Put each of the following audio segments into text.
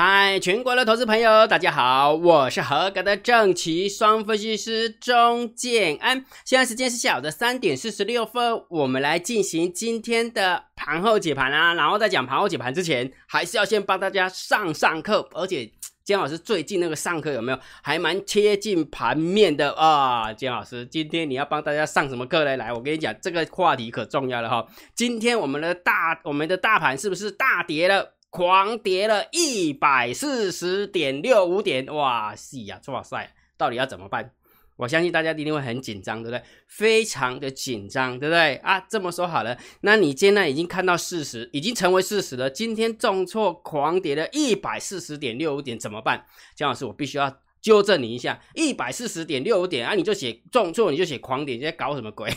嗨，全国的投资朋友，大家好，我是合格的正奇双分析师钟建安。现在时间是下午的三点四十六分，我们来进行今天的盘后解盘啊。然后在讲盘后解盘之前，还是要先帮大家上上课，而且姜老师最近那个上课有没有还蛮贴近盘面的啊？姜老师，今天你要帮大家上什么课呢？来，我跟你讲，这个话题可重要了哈。今天我们的大我们的大盘是不是大跌了？狂跌了一百四十点六五点，哇塞呀，哇塞，到底要怎么办？我相信大家一定会很紧张，对不对？非常的紧张，对不对？啊，这么说好了，那你现在已经看到事实，已经成为事实了。今天重挫狂跌了一百四十点六五点，怎么办？姜老师，我必须要纠正你一下，一百四十点六五点啊，你就写重挫，你就写狂跌，你在搞什么鬼？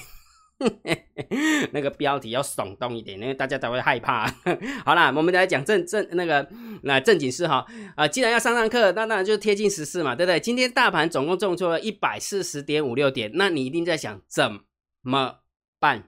那个标题要耸动一点，因为大家才会害怕。好啦，我们来讲正正那个那正经事哈啊，既然要上上课，那当然就贴近时事嘛，对不对？今天大盘总共重挫了一百四十点五六点，那你一定在想怎么办，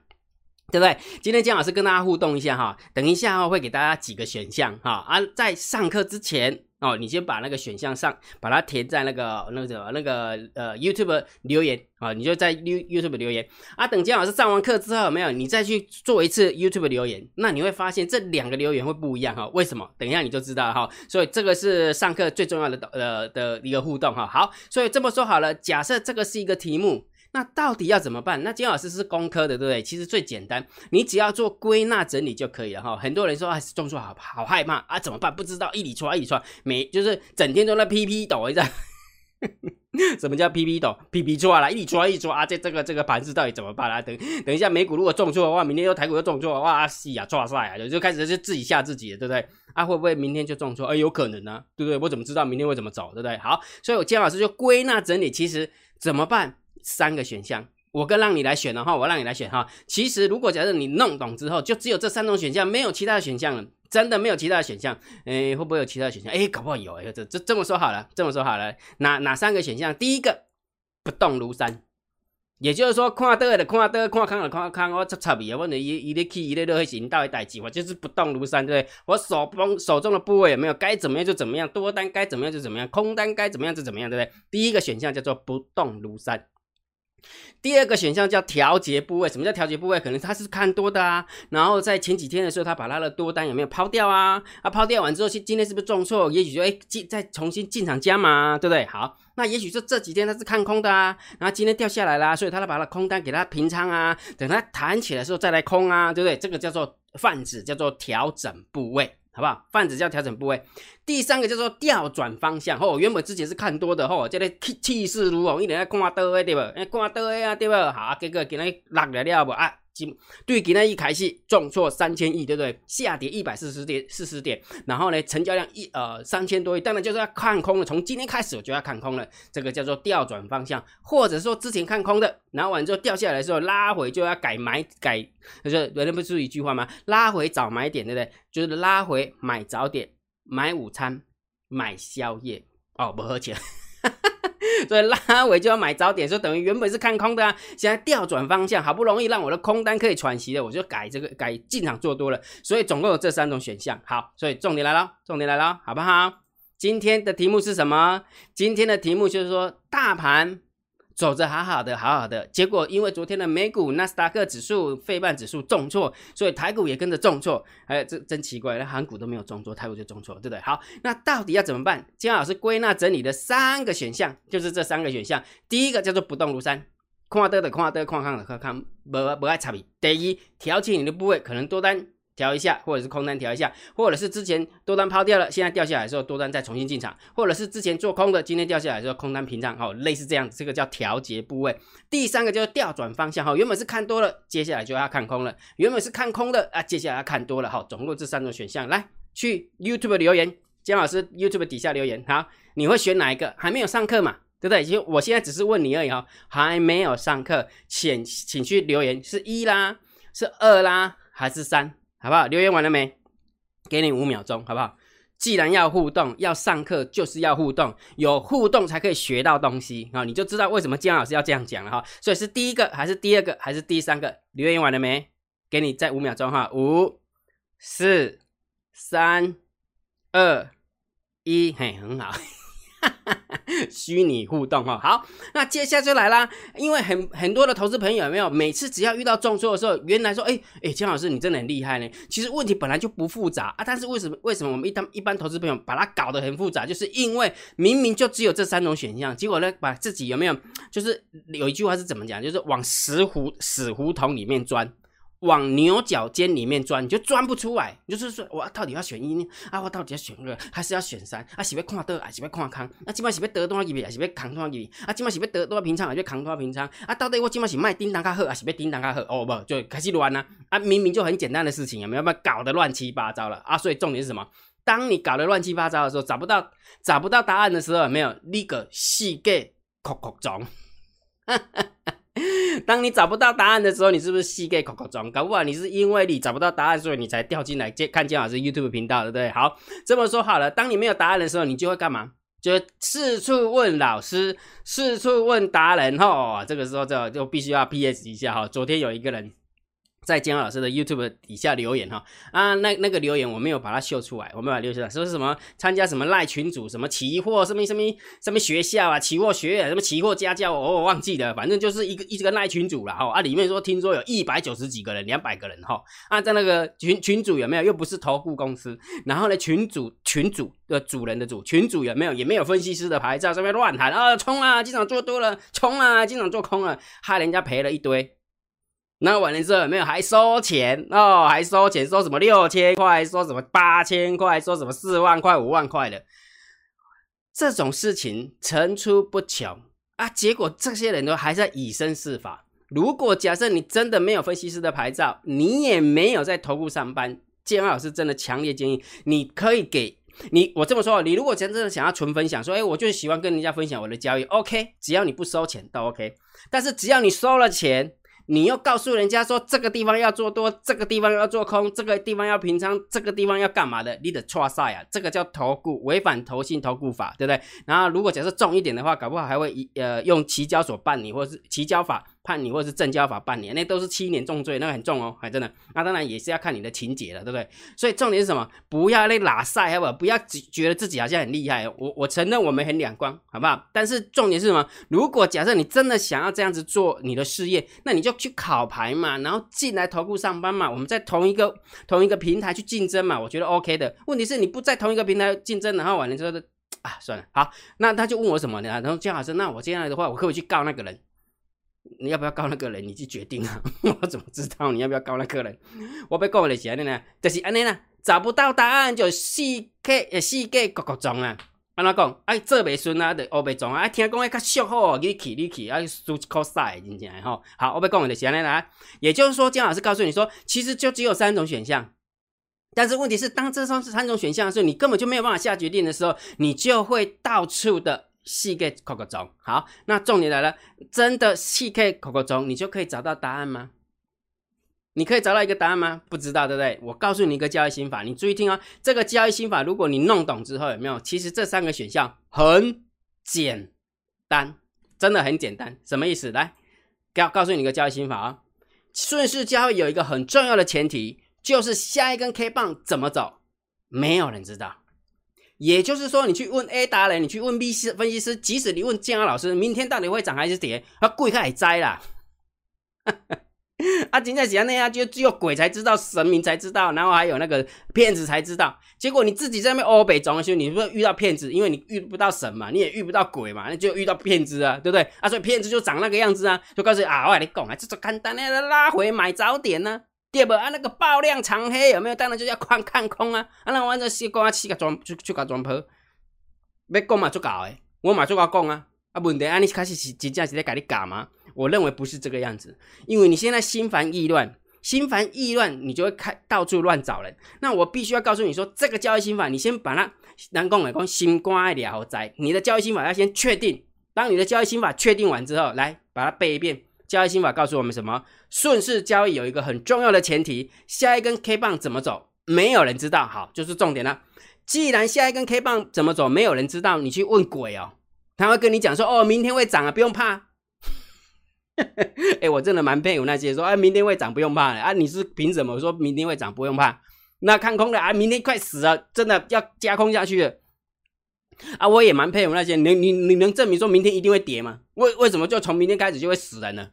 对不对？今天姜老师跟大家互动一下哈，等一下会给大家几个选项哈啊，在上课之前。哦，你先把那个选项上，把它填在那个那个什么那个呃 YouTube 留言啊，你就在 You YouTube 留言啊。等姜老师上完课之后，没有你再去做一次 YouTube 留言，那你会发现这两个留言会不一样哈。为什么？等一下你就知道了哈。所以这个是上课最重要的呃的一个互动哈。好，所以这么说好了，假设这个是一个题目。那到底要怎么办？那金老师是工科的，对不对？其实最简单，你只要做归纳整理就可以了哈。很多人说啊，中错好好害怕啊，怎么办？不知道一里错一里错，每就是整天都在 P P 抖一下。什么叫 P P 抖？P P 错了，一抓一抓啊！这这个这个盘子到底怎么办啊？等等一下美股如果中错的话，明天又台股又中错，哇西呀，抓晒啊！就开始就自己吓自己了，对不对？啊，会不会明天就中错？哎，有可能呢，对不对？我怎么知道明天会怎么走，对不对？好，所以我金老师就归纳整理，其实怎么办？三个选项，我跟让你来选的话，我让你来选哈。其实如果假设你弄懂之后，就只有这三种选项，没有其他的选项了，真的没有其他的选项。诶，会不会有其他的选项？诶，搞不好有诶。这这这么说好了，这么说好了，哪哪三个选项？第一个不动如山，也就是说看得的看得，看康的看康，我插插伊啊，我呢伊伊咧起伊咧落去引导的代志，我就是不动如山，对不对？我手中手中的部位有没有该怎么样就怎么样，多单该怎么样就怎么样，空单该怎么样就怎么样，对不对？第一个选项叫做不动如山。第二个选项叫调节部位，什么叫调节部位？可能他是看多的啊，然后在前几天的时候，他把他的多单有没有抛掉啊？啊，抛掉完之后，今今天是不是重挫？也许就哎进再重新进场加码，对不对？好，那也许是这几天他是看空的啊，然后今天掉下来啦，所以他把他空单给他平仓啊，等他弹起来的时候再来空啊，对不对？这个叫做泛指，叫做调整部位。好不好？泛指叫调整部位。第三个叫做调转方向。吼，原本之前是看多的，吼，这个气气势如虹，一直在看多的，对不？哎，看多的啊，对不？好，结果今日落来了不啊？今对今天一开始重挫三千亿，对不对？下跌一百四十点，四十点，然后呢，成交量一呃三千多亿，当然就是要看空了。从今天开始我就要看空了，这个叫做调转方向，或者说之前看空的，然后完之后掉下来的时候拉回就要改买改，就是原来不是一句话吗？拉回早买点，对不对？就是拉回买早点，买午餐，买宵夜，哦，不喝钱。所以拉尾就要买早点，说等于原本是看空的啊，现在调转方向，好不容易让我的空单可以喘息了，我就改这个改进场做多了。所以总共有这三种选项。好，所以重点来了，重点来了，好不好？今天的题目是什么？今天的题目就是说大盘。走着好好的，好好的，结果因为昨天的美股纳斯达克指数、费半指数重挫，所以台股也跟着重挫。哎，这真奇怪，那韩股都没有重挫，台股就重挫，对不对？好，那到底要怎么办？姜老师归纳整理的三个选项，就是这三个选项。第一个叫做不动如山，看得的看得，看看的看看，不不爱差别。第一，调节你的部位，可能多单。调一下，或者是空单调一下，或者是之前多单抛掉了，现在掉下来的时候多单再重新进场，或者是之前做空的，今天掉下来的时候空单平仓，好，类似这样，这个叫调节部位。第三个就是调转方向，哈，原本是看多了，接下来就要看空了；原本是看空的啊，接下来要看多了，好，总共这三种选项，来去 YouTube 留言，姜老师 YouTube 底下留言，好，你会选哪一个？还没有上课嘛，对不对？就我现在只是问你而已，哈，还没有上课，请请去留言，是一啦，是二啦，还是三？好不好？留言完了没？给你五秒钟，好不好？既然要互动，要上课就是要互动，有互动才可以学到东西啊！你就知道为什么姜老师要这样讲了哈。所以是第一个，还是第二个，还是第三个？留言完了没？给你再五秒钟哈，五、四、三、二、一，嘿，很好。虚拟互动哈，好，那接下来就来啦。因为很很多的投资朋友有没有，每次只要遇到重挫的时候，原来说，哎哎，姜老师你真的很厉害呢。其实问题本来就不复杂啊，但是为什么为什么我们一般一般投资朋友把它搞得很复杂？就是因为明明就只有这三种选项，结果呢，把自己有没有，就是有一句话是怎么讲，就是往死胡死胡同里面钻。往牛角尖里面钻，你就钻不出来。你就是说，我到底要选一呢？啊，我到底要选二，还是要选三？啊，是要看得，还是要看康？啊，今晚是要得多少几笔，还是要扛多少几笔？啊，今晚是要得多少平仓，还是要扛多少平仓？啊，到底我今晚是卖叮当卡好，还是要叮当卡好？哦不，就开始乱了。啊，明明就很简单的事情，有没有？把搞得乱七八糟了啊！所以重点是什么？当你搞得乱七八糟的时候，找不到找不到答案的时候，没有？那个细给哭哭中。当你找不到答案的时候，你是不是膝盖口口装？搞不好你是因为你找不到答案，所以你才掉进来接看见老师 YouTube 频道，对不对？好，这么说好了，当你没有答案的时候，你就会干嘛？就四处问老师，四处问达人。哈，这个时候就就必须要 PS 一下哈。昨天有一个人。在姜老师的 YouTube 底下留言哈啊，那那个留言我没有把它秀出来，我没有把它留出来，说是什么参加什么赖群组，什么期货，什么什么什么学校啊，期货学院，什么期货家教，我我忘记了，反正就是一个一个赖群组了哈啊，里面说听说有一百九十几个人，两百个人哈啊，在那个群群主有没有？又不是投顾公司，然后呢群主群主的主人的主群主有没有？也没有分析师的牌照，上面乱喊啊冲啊，经常做多了，冲啊，经常做空了，害人家赔了一堆。那完了之后有没有还收钱哦？还收钱，收什么六千块，收什么八千块，收什么四万块、五万块的，这种事情层出不穷啊！结果这些人都还在以身试法。如果假设你真的没有分析师的牌照，你也没有在投顾上班，建安老师真的强烈建议你可以给你我这么说，你如果真正的想要纯分享，说哎，我就喜欢跟人家分享我的交易，OK，只要你不收钱都 OK。但是只要你收了钱。你又告诉人家说这个地方要做多，这个地方要做空，这个地方要平仓，这个地方要干嘛的？你的错赛啊！这个叫投顾违反投信投顾法，对不对？然后如果假设重一点的话，搞不好还会一呃用期交所办理，或者是期交法。判你或者是正交法半年，那都是七年重罪，那个很重哦，还真的。那当然也是要看你的情节了，对不对？所以重点是什么？不要那拉塞，好不好？不要觉得自己好像很厉害。我我承认我们很两光，好不好？但是重点是什么？如果假设你真的想要这样子做你的事业，那你就去考牌嘛，然后进来投顾上班嘛。我们在同一个同一个平台去竞争嘛，我觉得 OK 的。问题是你不在同一个平台竞争，然后完了之后啊，算了，好，那他就问我什么呢？然后姜老师，那我接下来的话，我可不可以去告那个人？你要不要告那个人？你去决定啊！我怎么知道你要不要告那个人？我被告的是安尼呢，就是安尼啦，找不到答案就四界呃四界各各种啊！安怎讲？哎，做袂顺啊，就学袂中啊！听讲哎较俗好，你去你去啊，输考赛真正吼。好，我被讲的是安尼啦。也就是说，姜老师告诉你说，其实就只有三种选项，但是问题是，当这三三种选项的时候，你根本就没有办法下决定的时候，你就会到处的。细 K 考个钟，好，那重点来了，真的细 K 考个钟，你就可以找到答案吗？你可以找到一个答案吗？不知道，对不对？我告诉你一个交易心法，你注意听哦。这个交易心法，如果你弄懂之后，有没有？其实这三个选项很简单，真的很简单。什么意思？来，告告诉你一个交易心法啊。顺势交易有一个很重要的前提，就是下一根 K 棒怎么走，没有人知道。也就是说，你去问 A 达人，你去问 B 师分析师，即使你问建安老师，明天到底会涨还是跌，他贵开也栽啦。啊，今天讲那样，就只有鬼才知道，神明才知道，然后还有那个骗子才知道。结果你自己在那边欧北装修，你不是遇到骗子，因为你遇不到神嘛，你也遇不到鬼嘛，那就遇到骗子啊，对不对？啊，所以骗子就长那个样子啊，就告诉你啊，我跟你讲啊，这种简单的拉回买早点呢。对不？啊，那个爆量长黑有没有？当然就要看看空啊！啊，那完全是讲啊，去个装去去个装破，要讲嘛就搞诶，我嘛就要讲啊！啊，问题啊，你开始是真正是在跟你搞吗？我认为不是这个样子，因为你现在心烦意乱，心烦意乱，你就会开到处乱找人。那我必须要告诉你说，这个交易心法，你先把它难讲来讲，心关了在，你的交易心法要先确定。当你的交易心法确定完之后，来把它背一遍。交易心法告诉我们什么？顺势交易有一个很重要的前提，下一根 K 棒怎么走，没有人知道。好，就是重点了。既然下一根 K 棒怎么走，没有人知道，你去问鬼哦，他会跟你讲说：“哦，明天会涨啊，不用怕。”哎，我真的蛮佩服那些说：“哎，明天会涨，不用怕的啊。”你是凭什么说明天会涨不用怕？那看空的啊，明天快死了，真的要加空下去。啊，我也蛮佩服那些，你你你能证明说明天一定会跌吗？为为什么就从明天开始就会死人呢？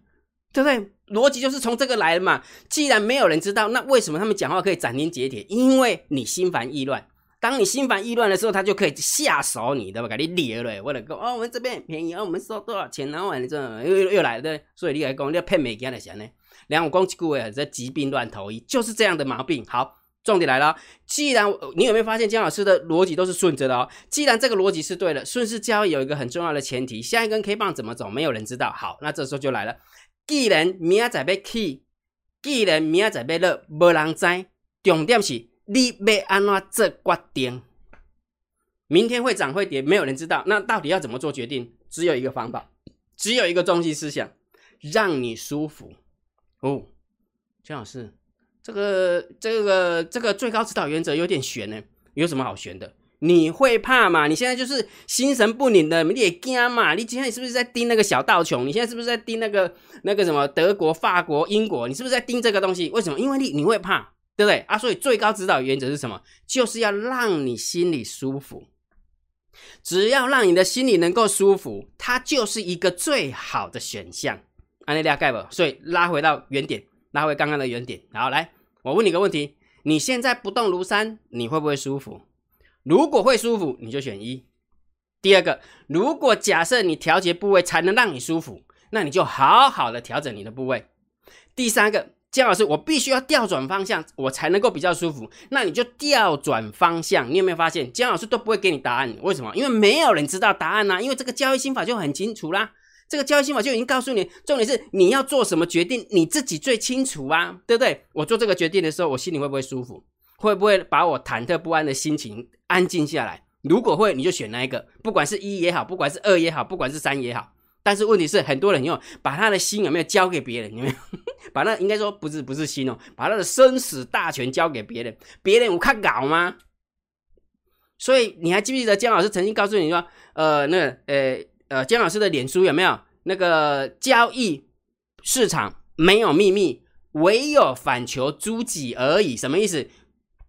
对不对？逻辑就是从这个来的嘛。既然没有人知道，那为什么他们讲话可以斩钉截铁？因为你心烦意乱。当你心烦意乱的时候，他就可以下手你，对吧？给你裂了，为了讲哦，我们这边便宜，哦，我们收多少钱？然后你这又又来了，对。所以你来讲，你要骗美金的钱呢？两公几句话，这疾病乱投医，就是这样的毛病。好。重点来了，既然你有没有发现姜老师的逻辑都是顺着的哦？既然这个逻辑是对的，顺势交易有一个很重要的前提，下一根 K 棒怎么走，没有人知道。好，那这时候就来了，既然明仔载要起，既然明仔载要落，无人知，重点是你要安怎做决定？明天会涨会跌，没有人知道。那到底要怎么做决定？只有一个方法，只有一个中心思想，让你舒服哦，姜老师。这个这个这个最高指导原则有点悬呢，有什么好悬的？你会怕吗？你现在就是心神不宁的，你也惊嘛？你今天是不是在盯那个小道琼？你现在是不是在盯那个那个什么德国、法国、英国？你是不是在盯这个东西？为什么？因为你你会怕，对不对啊？所以最高指导原则是什么？就是要让你心里舒服。只要让你的心里能够舒服，它就是一个最好的选项。安利亚盖不？所以拉回到原点。拉回刚刚的原点，然后来，我问你个问题：你现在不动如山，你会不会舒服？如果会舒服，你就选一。第二个，如果假设你调节部位才能让你舒服，那你就好好的调整你的部位。第三个，姜老师，我必须要调转方向，我才能够比较舒服，那你就调转方向。你有没有发现，姜老师都不会给你答案？为什么？因为没有人知道答案呐，因为这个交易心法就很清楚啦。这个交易心法就已经告诉你，重点是你要做什么决定，你自己最清楚啊，对不对？我做这个决定的时候，我心里会不会舒服？会不会把我忐忑不安的心情安静下来？如果会，你就选那一个，不管是一也好，不管是二也好，不管是三也好。但是问题是，很多人用把他的心有没有交给别人？有没有 把那应该说不是不是心哦，把他的生死大权交给别人？别人我看搞吗？所以你还记不记得姜老师曾经告诉你说，呃，那呃。呃，姜老师的脸书有没有那个交易市场没有秘密，唯有反求诸己而已？什么意思？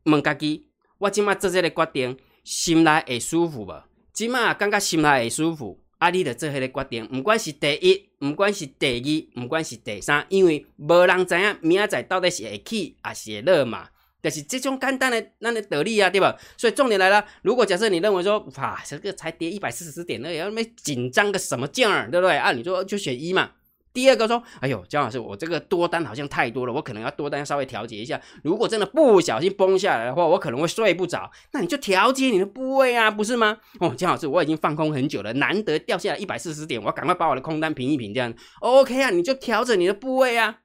问家己，我今麦做这个决定，心内会舒服无？今麦感觉心内会舒服，啊，你得做迄个决定，不管是第一，不管是第二，不管是第三，因为无人知影明仔载到底是会起还是会落嘛。但是这种简单的那的得力啊，对吧？所以重点来了，如果假设你认为说，哇，这个才跌一百四十点，那要没紧张个什么劲儿，对不对？啊，你说就选一嘛。第二个说，哎呦，姜老师，我这个多单好像太多了，我可能要多单稍微调节一下。如果真的不小心崩下来的话，我可能会睡不着。那你就调节你的部位啊，不是吗？哦，姜老师，我已经放空很久了，难得掉下来一百四十点，我赶快把我的空单平一平，这样 OK 啊？你就调整你的部位啊。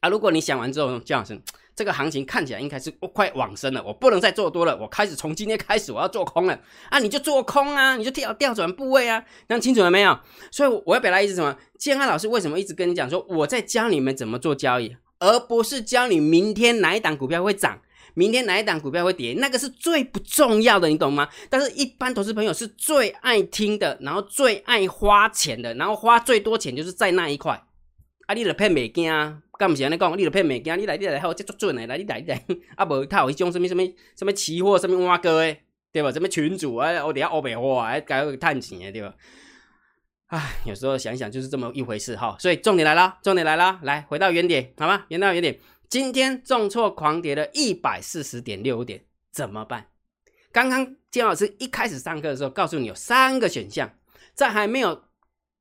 啊，如果你想完之后，姜老师。这个行情看起来应该是 快往生了，我不能再做多了，我开始从今天开始我要做空了啊！你就做空啊，你就调调转部位啊，那清楚了没有？所以我要表达意思什么？建安老师为什么一直跟你讲说我在教你们怎么做交易，而不是教你明天哪一档股票会涨，明天哪一档股票会跌，那个是最不重要的，你懂吗？但是一般投资朋友是最爱听的，然后最爱花钱的，然后花最多钱就是在那一块。啊！你著骗袂惊，敢毋是安尼讲？你著骗袂惊，你来，你来，好，这足准诶！来，你来，你来，啊无他有迄种什物什物什物期货，什物挖哥诶，对吧？什么群主啊？我底下乌白话，还搞个探钱诶，对吧？唉，有时候想想就是这么一回事哈。所以重点来了，重点来了，来回到原点，好吗？回到原点，今天重挫狂跌了一百四十点六五点，怎么办？刚刚金老师一开始上课的时候，告诉你有三个选项，在还没有。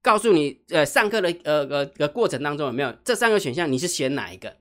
告诉你，呃，上课的呃呃的过程当中有没有这三个选项？你是选哪一个？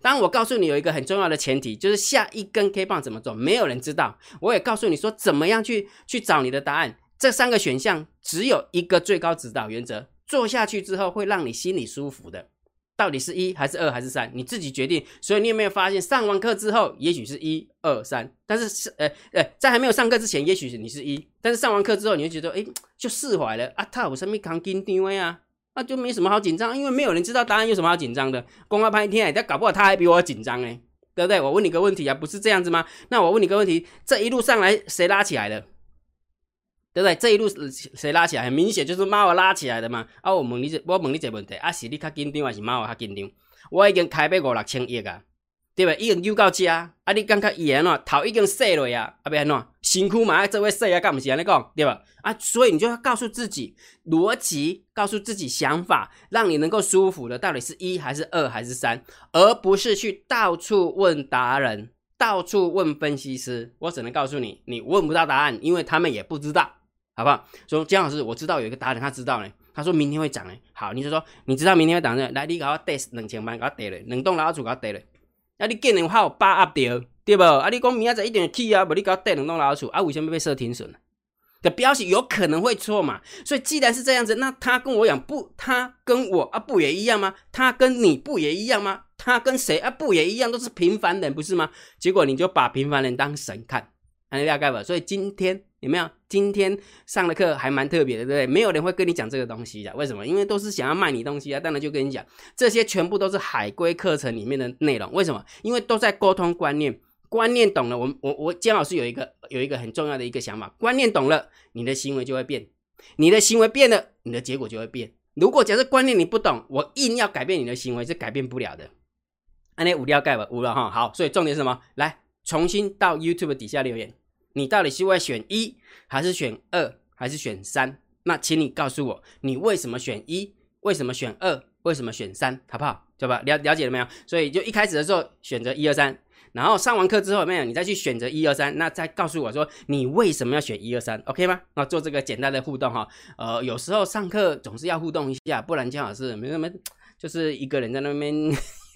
当我告诉你有一个很重要的前提，就是下一根 K 棒怎么做，没有人知道。我也告诉你说，怎么样去去找你的答案。这三个选项只有一个最高指导原则，做下去之后会让你心里舒服的。到底是一还是二还是三，你自己决定。所以你有没有发现，上完课之后，也许是一二三，但是是呃呃，在还没有上课之前，也许是你是一，但是上完课之后，你就觉得哎，就释怀了啊。他有什么扛紧张的啊？那就没什么好紧张，因为没有人知道答案，有什么好紧张的？公开拍一天，但搞不好他还比我紧张哎，对不对？我问你个问题啊，不是这样子吗？那我问你个问题，这一路上来谁拉起来的？对不对？这一路谁拉起来？很明显就是猫拉起来的嘛。啊，我问你，我问你一个问题，啊，是你较紧张还是猫较紧张？我已经开买五六千亿啊，对吧？已经又到家，啊，啊你感觉伊安怎头已经碎了呀？啊，要安怎辛苦嘛？这位碎啊，干不是安尼讲，对吧？啊，所以你就要告诉自己逻辑，告诉自己想法，让你能够舒服的，到底是一还是二还是三，而不是去到处问达人，到处问分析师。我只能告诉你，你问不到答案，因为他们也不知道，好不好？说姜老师，我知道有一个达人，他知道呢。他说明天会涨呢。好，你就说你知道明天会涨呢？来，你给我跌两千万，给我跌了，冷冻老鼠给我跌了。啊！你见人好把握掉，对不？啊！你讲明仔载一定会起啊，无你搞带两栋老鼠啊？为什么被设停损？的标题有可能会错嘛？所以既然是这样子，那他跟我讲不，他跟我啊不也一样吗？他跟你不也一样吗？他跟谁啊不也一样？都是平凡人，不是吗？结果你就把平凡人当神看，安利大概吧。所以今天。有没有？今天上的课还蛮特别的，对不对？没有人会跟你讲这个东西的，为什么？因为都是想要卖你东西啊。当然就跟你讲，这些全部都是海归课程里面的内容。为什么？因为都在沟通观念，观念懂了，我我我姜老师有一个有一个很重要的一个想法，观念懂了，你的行为就会变，你的行为变了，你的结果就会变。如果假设观念你不懂，我硬要改变你的行为是改变不了的。安内五料盖吧，五了哈。好，所以重点是什么？来，重新到 YouTube 底下留言。你到底是会选一，还是选二，还是选三？那请你告诉我，你为什么选一？为什么选二？为什么选三？好不好？对吧？了了解了没有？所以就一开始的时候选择一二三，然后上完课之后没有，你再去选择一二三，那再告诉我说你为什么要选一二三？OK 吗？那做这个简单的互动哈。呃，有时候上课总是要互动一下，不然姜老师没什么。就是一个人在那边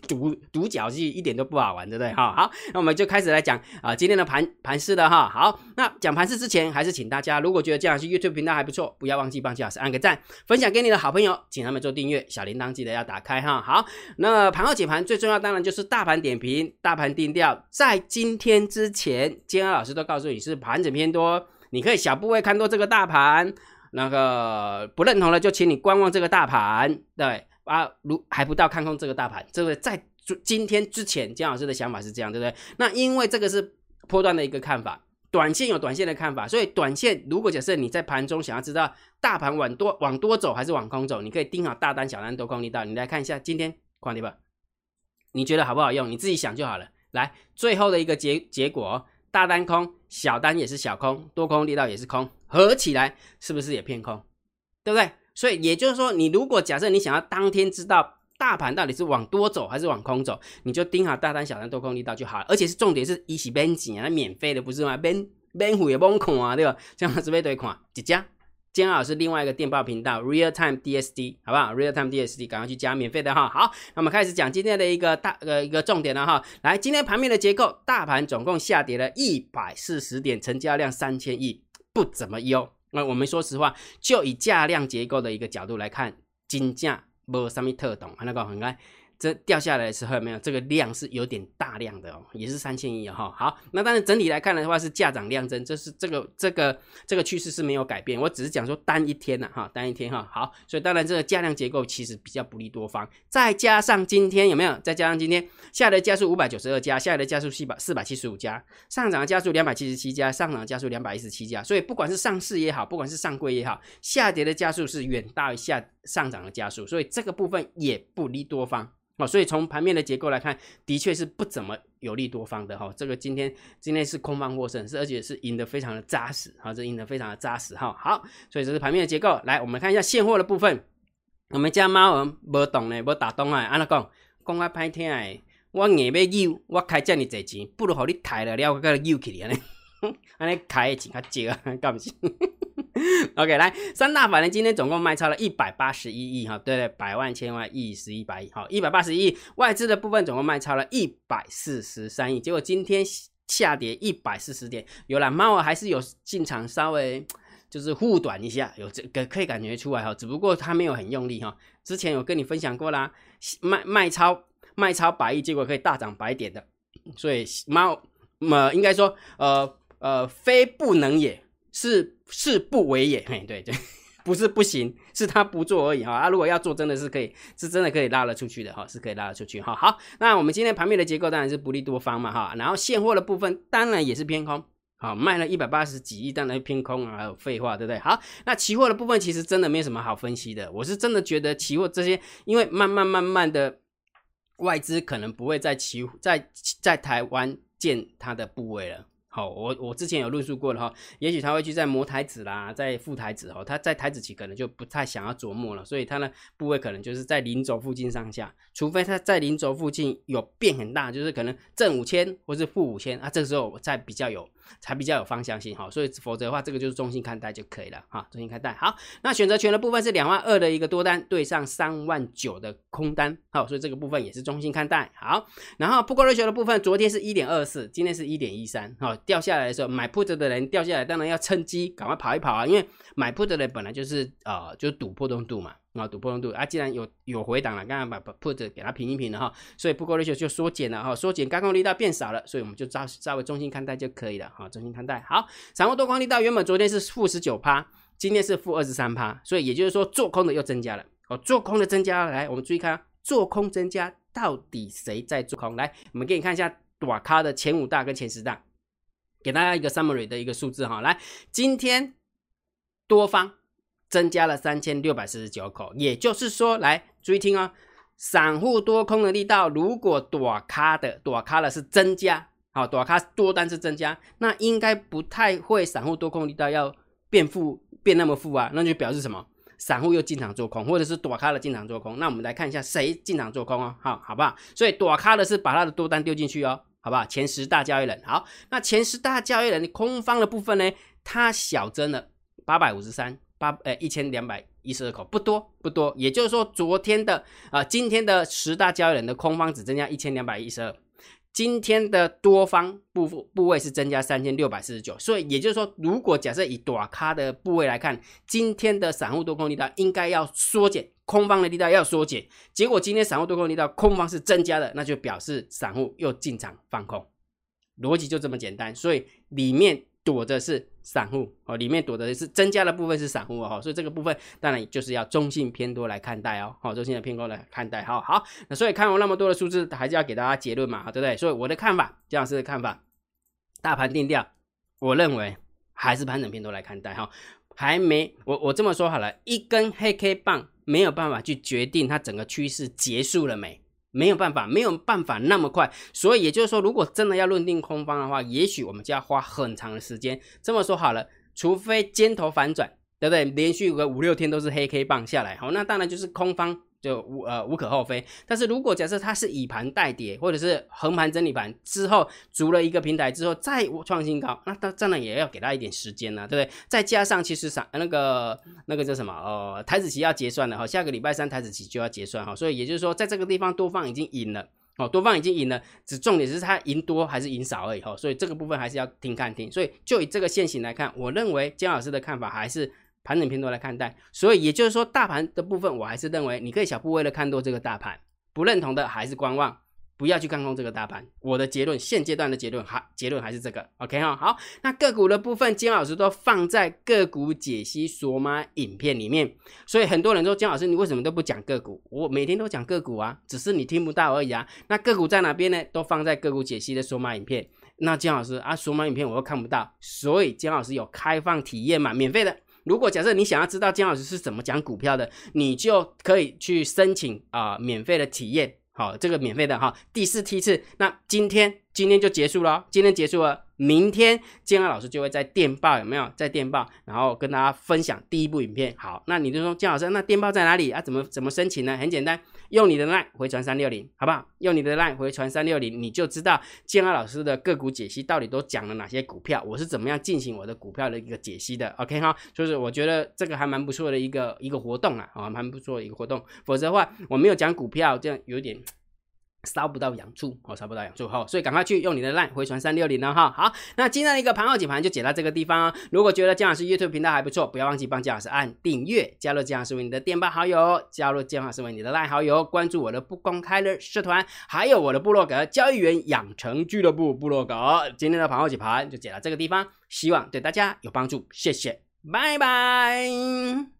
独独角戏，一点都不好玩，对不对？哈，好，那我们就开始来讲啊，今天的盘盘势的哈。好，那讲盘势之前，还是请大家，如果觉得这样是 YouTube 频道还不错，不要忘记帮姜老师按个赞，分享给你的好朋友，请他们做订阅，小铃铛记得要打开哈。好，那盘后解盘最重要，当然就是大盘点评、大盘定调。在今天之前，金安老师都告诉你是盘整偏多，你可以小部位看多这个大盘。那个不认同的，就请你观望这个大盘，对。啊，如还不到看空这个大盘，这个在今天之前，姜老师的想法是这样，对不对？那因为这个是波段的一个看法，短线有短线的看法，所以短线如果假设你在盘中想要知道大盘往多往多走还是往空走，你可以盯好大单、小单多空力道。你来看一下今天框底吧，你觉得好不好用？你自己想就好了。来，最后的一个结结果，大单空，小单也是小空，多空力道也是空，合起来是不是也偏空？对不对？所以也就是说，你如果假设你想要当天知道大盘到底是往多走还是往空走，你就盯好大单、小单、多空力道就好了。而且是重点是一起边紧啊，免费的不是吗？边边虎也不用看啊，对吧？这样子被对看，几家？今天好是另外一个电报频道，Real Time DSD，好不好？Real Time DSD，赶快去加免费的哈。好，那我们开始讲今天的一个大呃一个重点了哈。来，今天盘面的结构，大盘总共下跌了一百四十点，成交量三千亿，不怎么优。那我们说实话，就以价量结构的一个角度来看，金价无什么特懂，那个很该。这掉下来的时候有没有？这个量是有点大量的哦，也是三千亿哈。好，那但是整体来看的话是价涨量增，这是这个这个这个趋势是没有改变。我只是讲说单一天呐哈，单一天哈。好，所以当然这个价量结构其实比较不利多方。再加上今天有没有？再加上今天下的加速五百九十二家，下来的加速四百四百七十五家，上涨的加速两百七十七家，上涨的加速两百一十七家。所以不管是上市也好，不管是上柜也好，下跌的加速是远大于下上涨的加速，所以这个部分也不利多方。哦，所以从盘面的结构来看，的确是不怎么有利多方的哈。这个今天今天是空方获胜，是而且是赢得非常的扎实哈，这赢得非常的扎实哈。好，所以这是盘面的结构。来，我们看一下现货的部分。我们家猫儿无动呢，无打动啊。安怎讲？讲啊歹听诶，我硬要扭，我开这么多钱，不如互你抬了了，我甲你扭起来呢。安尼开钱较少啊，干不是 OK，来三大法人今天总共卖超了一百八十一亿哈，对对，百万、千万、亿、十一、百亿，好，一百八十一亿。外资的部分总共卖超了一百四十三亿，结果今天下跌一百四十点，有了猫还是有进场稍微 就是护短一下，有这个可以感觉出来哈，只不过它没有很用力哈。之前有跟你分享过啦，卖卖超卖超百亿，结果可以大涨百点的，所以猫呃应该说呃。呃，非不能也，是是不为也。嘿，对对，不是不行，是他不做而已哈。啊，如果要做，真的是可以，是真的可以拉得出去的哈，是可以拉得出去哈。好，那我们今天盘面的结构当然是不利多方嘛哈。然后现货的部分当然也是偏空，好，卖了一百八十几亿，当然偏空啊，还有废话，对不对？好，那期货的部分其实真的没什么好分析的，我是真的觉得期货这些，因为慢慢慢慢的。外资可能不会在期在在台湾建它的部位了。好，我我之前有论述过了哈，也许他会去在磨台子啦，在副台子哈，他在台子期可能就不太想要琢磨了，所以他的部位可能就是在零轴附近上下，除非他在零轴附近有变很大，就是可能正五千或是负五千啊，这时候我再比较有。才比较有方向性哈，所以否则的话，这个就是中性看待就可以了哈，中性看待。好，那选择权的部分是两万二的一个多单对上三万九的空单，好，所以这个部分也是中性看待。好，然后不过 ratio 的部分，昨天是一点二四，今天是一点一三，好，掉下来的时候买 put 的人掉下来，当然要趁机赶快跑一跑啊，因为买 put 的人本来就是呃，就是赌波动度嘛。啊，赌波动度啊，既然有有回档了，刚刚把 put 给它平一平了哈，所以不过 ratio 就缩减了哈，缩减刚空力道变少了，所以我们就稍稍微中心看待就可以了哈，中心看待。好，散户多空力道原本昨天是负十九趴，今天是负二十三趴，所以也就是说做空的又增加了哦，做空的增加，来我们注意看，做空增加到底谁在做空？来，我们给你看一下短咖的前五大跟前十大，给大家一个 summary 的一个数字哈，来，今天多方。增加了三千六百四十九口，也就是说，来注意听哦，散户多空的力道，如果躲咖的躲咖的是增加，好，躲咖多单是增加，那应该不太会散户多空力道要变负变那么负啊，那就表示什么？散户又进场做空，或者是躲咖的进场做空。那我们来看一下谁进场做空哦，好，好不好？所以躲咖的是把他的多单丢进去哦，好不好？前十大交易人，好，那前十大交易人空方的部分呢，它小增了八百五十三。八呃一千两百一十二口不多不多，也就是说昨天的啊今天的十大交易人的空方只增加一千两百一十二，今天的多方部部位是增加三千六百四十九，所以也就是说，如果假设以短咖的部位来看，今天的散户多空力道应该要缩减，空方的力道要缩减，结果今天散户多空力道空方是增加的，那就表示散户又进场放空，逻辑就这么简单，所以里面。躲着是散户哦，里面躲的是增加的部分是散户哦，所以这个部分当然就是要中性偏多来看待哦，好，中性的偏多来看待，好好，那所以看完那么多的数字，还是要给大家结论嘛，对不对？所以我的看法，姜老师的看法，大盘定调，我认为还是盘整偏多来看待哈，还没，我我这么说好了，一根黑 K 棒没有办法去决定它整个趋势结束了没。没有办法，没有办法那么快，所以也就是说，如果真的要论定空方的话，也许我们就要花很长的时间。这么说好了，除非尖头反转，对不对？连续个五六天都是黑 K 棒下来，好，那当然就是空方。就无呃无可厚非，但是如果假设它是以盘带跌，或者是横盘整理盘之后筑了一个平台之后再创新高，那它当然也要给它一点时间呢，对不对？再加上其实上那个那个叫什么呃台子期要结算了哈，下个礼拜三台子期就要结算哈，所以也就是说在这个地方多方已经赢了哦，多方已经赢了，只重点是它赢多还是赢少而已哈，所以这个部分还是要听看听，所以就以这个现形来看，我认为姜老师的看法还是。盘整偏多来看待，所以也就是说，大盘的部分，我还是认为你可以小部位的看多这个大盘，不认同的还是观望，不要去看空这个大盘。我的结论，现阶段的结论还结论还是这个，OK 哈。好，那个股的部分，姜老师都放在个股解析索马影片里面，所以很多人说姜老师你为什么都不讲个股？我每天都讲个股啊，只是你听不到而已啊。那个股在哪边呢？都放在个股解析的索马影片。那姜老师啊，索马影片我又看不到，所以姜老师有开放体验嘛，免费的。如果假设你想要知道姜老师是怎么讲股票的，你就可以去申请啊免费的体验，好，这个免费的哈，第四梯次，那今天今天就结束了，今天结束了。明天建安老师就会在电报有没有在电报，然后跟大家分享第一部影片。好，那你就说建老师，那电报在哪里啊？怎么怎么申请呢？很简单，用你的 line 回传三六零，好不好？用你的 line 回传三六零，你就知道建安老师的个股解析到底都讲了哪些股票，我是怎么样进行我的股票的一个解析的。OK 哈，就是我觉得这个还蛮不错的一个一个活动啊，啊，蛮不错的一个活动。否则的话，我没有讲股票，这样有点。烧不到痒处，哦，烧不到痒处，哈，所以赶快去用你的烂回传三六零了，哈，好，那今天的一个盘后解盘就解到这个地方。如果觉得姜老师 YouTube 频道还不错，不要忘记帮姜老师按订阅，加入姜老师为你的电报好友，加入姜老师为你的赖好友，关注我的不公开的社团，还有我的部落格交易员养成俱乐部部落格。今天的盘后解盘就解到这个地方，希望对大家有帮助，谢谢，拜拜。